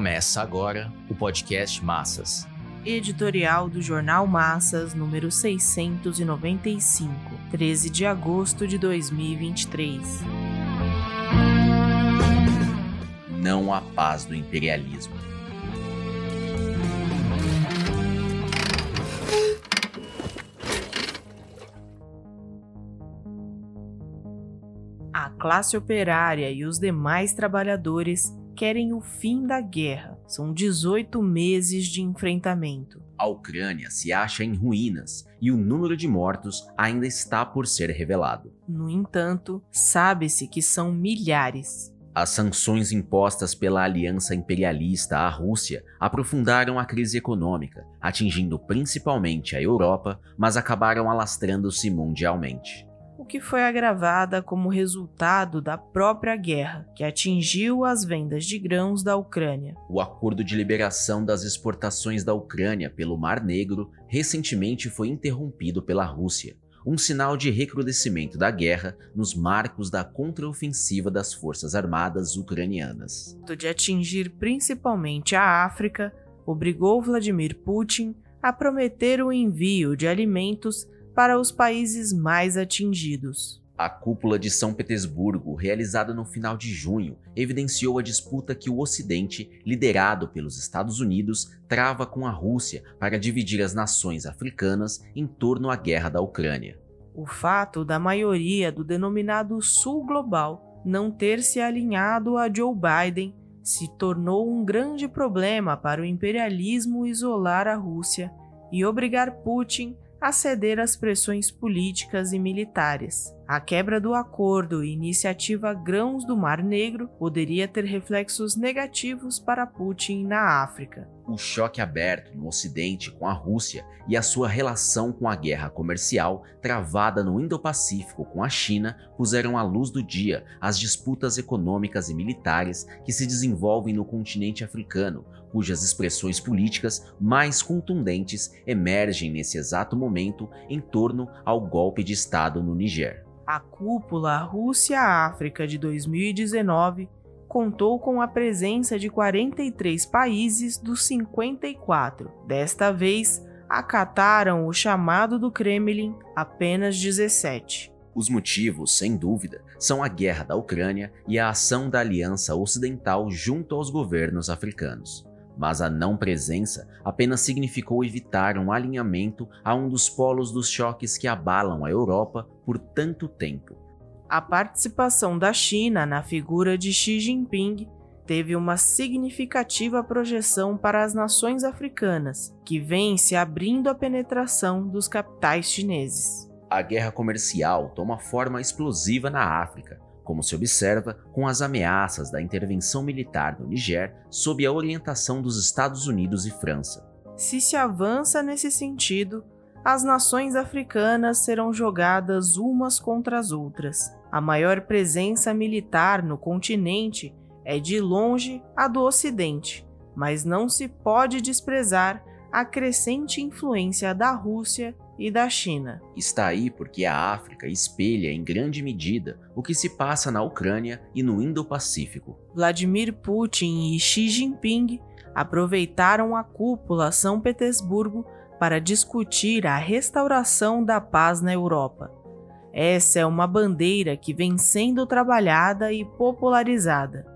Começa agora o podcast Massas. Editorial do Jornal Massas, número 695, 13 de agosto de 2023. Não há paz do imperialismo. A classe operária e os demais trabalhadores querem o fim da guerra. São 18 meses de enfrentamento. A Ucrânia se acha em ruínas e o número de mortos ainda está por ser revelado. No entanto, sabe-se que são milhares. As sanções impostas pela aliança imperialista à Rússia aprofundaram a crise econômica, atingindo principalmente a Europa, mas acabaram alastrando-se mundialmente o que foi agravada como resultado da própria guerra, que atingiu as vendas de grãos da Ucrânia. O acordo de liberação das exportações da Ucrânia pelo Mar Negro recentemente foi interrompido pela Rússia, um sinal de recrudescimento da guerra nos marcos da contraofensiva das forças armadas ucranianas. De atingir principalmente a África, obrigou Vladimir Putin a prometer o envio de alimentos para os países mais atingidos. A cúpula de São Petersburgo, realizada no final de junho, evidenciou a disputa que o Ocidente, liderado pelos Estados Unidos, trava com a Rússia para dividir as nações africanas em torno à guerra da Ucrânia. O fato da maioria do denominado Sul Global não ter se alinhado a Joe Biden se tornou um grande problema para o imperialismo isolar a Rússia e obrigar Putin a ceder às pressões políticas e militares. A quebra do acordo e iniciativa Grãos do Mar Negro poderia ter reflexos negativos para Putin na África. O choque aberto no Ocidente com a Rússia e a sua relação com a guerra comercial travada no Indo-Pacífico com a China puseram à luz do dia as disputas econômicas e militares que se desenvolvem no continente africano, cujas expressões políticas mais contundentes emergem nesse exato momento em torno ao golpe de Estado no Niger. A cúpula Rússia-África de 2019 contou com a presença de 43 países dos 54. Desta vez, acataram o chamado do Kremlin apenas 17. Os motivos, sem dúvida, são a guerra da Ucrânia e a ação da Aliança Ocidental junto aos governos africanos mas a não presença apenas significou evitar um alinhamento a um dos polos dos choques que abalam a Europa por tanto tempo. A participação da China na figura de Xi Jinping teve uma significativa projeção para as nações africanas, que vêm se abrindo à penetração dos capitais chineses. A guerra comercial toma forma explosiva na África, como se observa com as ameaças da intervenção militar no Niger sob a orientação dos Estados Unidos e França. Se se avança nesse sentido, as nações africanas serão jogadas umas contra as outras. A maior presença militar no continente é de longe a do Ocidente, mas não se pode desprezar a crescente influência da Rússia e da China. Está aí porque a África espelha em grande medida o que se passa na Ucrânia e no Indo-Pacífico. Vladimir Putin e Xi Jinping aproveitaram a cúpula São Petersburgo para discutir a restauração da paz na Europa. Essa é uma bandeira que vem sendo trabalhada e popularizada.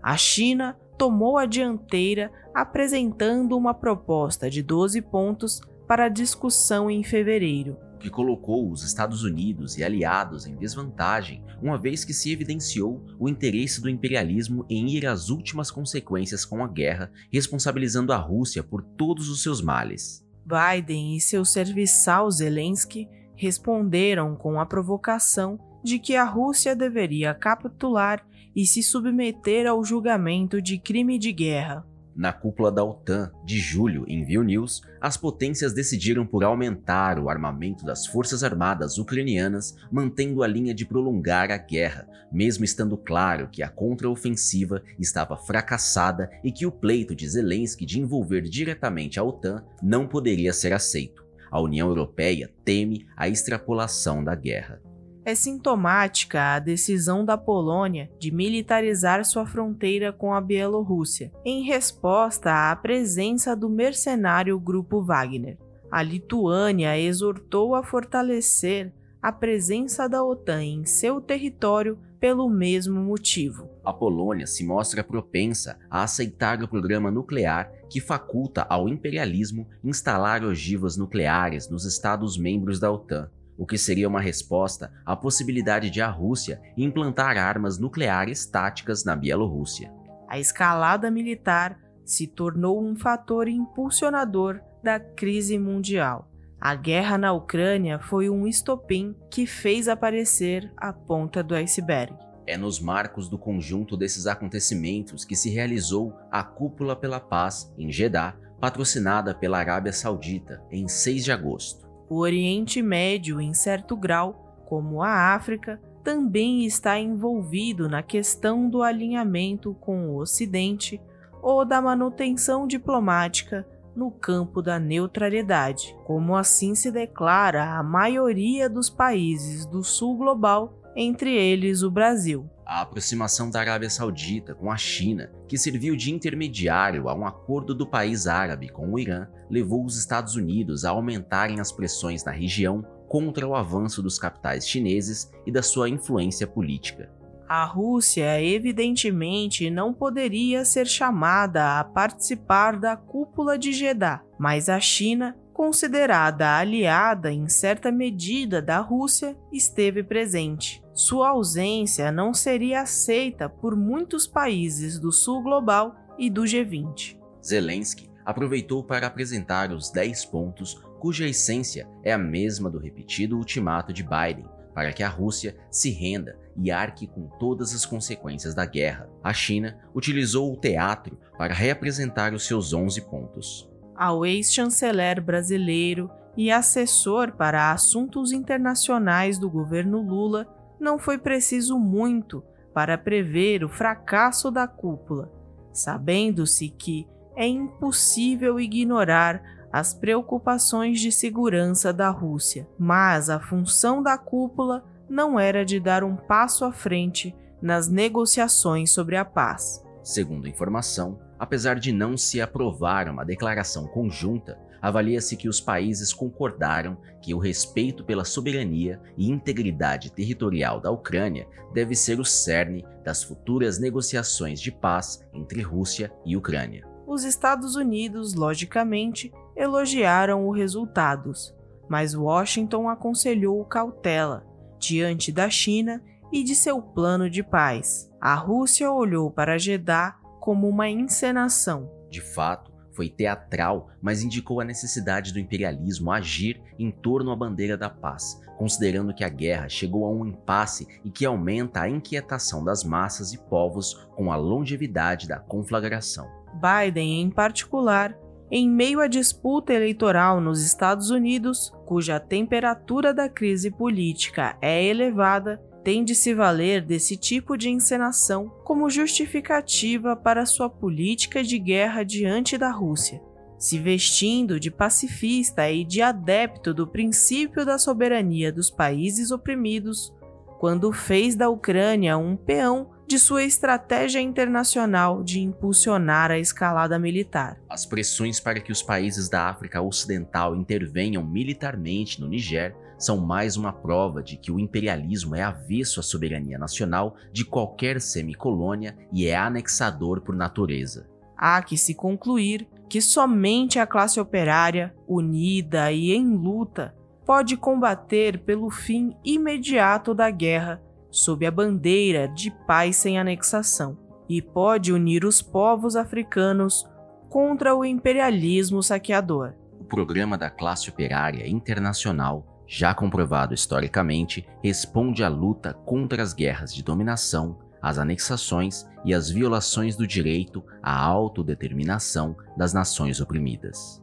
A China tomou a dianteira apresentando uma proposta de 12 pontos para discussão em fevereiro. Que colocou os Estados Unidos e aliados em desvantagem, uma vez que se evidenciou o interesse do imperialismo em ir às últimas consequências com a guerra, responsabilizando a Rússia por todos os seus males. Biden e seu serviçal Zelensky responderam com a provocação de que a Rússia deveria capitular e se submeter ao julgamento de crime de guerra. Na cúpula da OTAN de julho em Vilnius, as potências decidiram por aumentar o armamento das forças armadas ucranianas, mantendo a linha de prolongar a guerra, mesmo estando claro que a contraofensiva estava fracassada e que o pleito de Zelensky de envolver diretamente a OTAN não poderia ser aceito. A União Europeia teme a extrapolação da guerra. É sintomática a decisão da Polônia de militarizar sua fronteira com a Bielorrússia, em resposta à presença do mercenário Grupo Wagner. A Lituânia exortou a fortalecer a presença da OTAN em seu território pelo mesmo motivo. A Polônia se mostra propensa a aceitar o programa nuclear que faculta ao imperialismo instalar ogivas nucleares nos Estados-membros da OTAN, o que seria uma resposta à possibilidade de a Rússia implantar armas nucleares táticas na Bielorrússia. A escalada militar se tornou um fator impulsionador da crise mundial. A guerra na Ucrânia foi um estopim que fez aparecer a ponta do iceberg. É nos marcos do conjunto desses acontecimentos que se realizou a Cúpula pela Paz em Jeddah, patrocinada pela Arábia Saudita, em 6 de agosto. O Oriente Médio, em certo grau, como a África, também está envolvido na questão do alinhamento com o Ocidente ou da manutenção diplomática no campo da neutralidade, como assim se declara a maioria dos países do sul global, entre eles o Brasil. A aproximação da Arábia Saudita com a China, que serviu de intermediário a um acordo do país árabe com o Irã, levou os Estados Unidos a aumentarem as pressões na região contra o avanço dos capitais chineses e da sua influência política. A Rússia, evidentemente, não poderia ser chamada a participar da cúpula de Jeddah, mas a China, considerada aliada em certa medida da Rússia, esteve presente. Sua ausência não seria aceita por muitos países do sul global e do G20. Zelensky aproveitou para apresentar os 10 pontos cuja essência é a mesma do repetido ultimato de Biden para que a Rússia se renda e arque com todas as consequências da guerra. A China utilizou o teatro para reapresentar os seus 11 pontos. Ao ex-chanceler brasileiro e assessor para assuntos internacionais do governo Lula, não foi preciso muito para prever o fracasso da cúpula, sabendo-se que é impossível ignorar as preocupações de segurança da Rússia, mas a função da cúpula não era de dar um passo à frente nas negociações sobre a paz. Segundo informação, apesar de não se aprovar uma declaração conjunta, avalia-se que os países concordaram que o respeito pela soberania e integridade territorial da Ucrânia deve ser o cerne das futuras negociações de paz entre Rússia e Ucrânia. Os Estados Unidos, logicamente, elogiaram os resultados, mas Washington aconselhou cautela diante da China e de seu plano de paz. A Rússia olhou para Jeddah como uma encenação. De fato, foi teatral, mas indicou a necessidade do imperialismo agir em torno à bandeira da paz, considerando que a guerra chegou a um impasse e que aumenta a inquietação das massas e povos com a longevidade da conflagração. Biden, em particular, em meio à disputa eleitoral nos Estados Unidos, cuja temperatura da crise política é elevada, tem de se valer desse tipo de encenação como justificativa para sua política de guerra diante da Rússia, se vestindo de pacifista e de adepto do princípio da soberania dos países oprimidos, quando fez da Ucrânia um peão de sua estratégia internacional de impulsionar a escalada militar. As pressões para que os países da África Ocidental intervenham militarmente no Niger são mais uma prova de que o imperialismo é avesso à soberania nacional de qualquer semicolônia e é anexador por natureza. Há que se concluir que somente a classe operária, unida e em luta, pode combater pelo fim imediato da guerra sob a bandeira de paz sem anexação e pode unir os povos africanos contra o imperialismo saqueador. O programa da classe operária internacional, já comprovado historicamente, responde à luta contra as guerras de dominação, as anexações e as violações do direito à autodeterminação das nações oprimidas.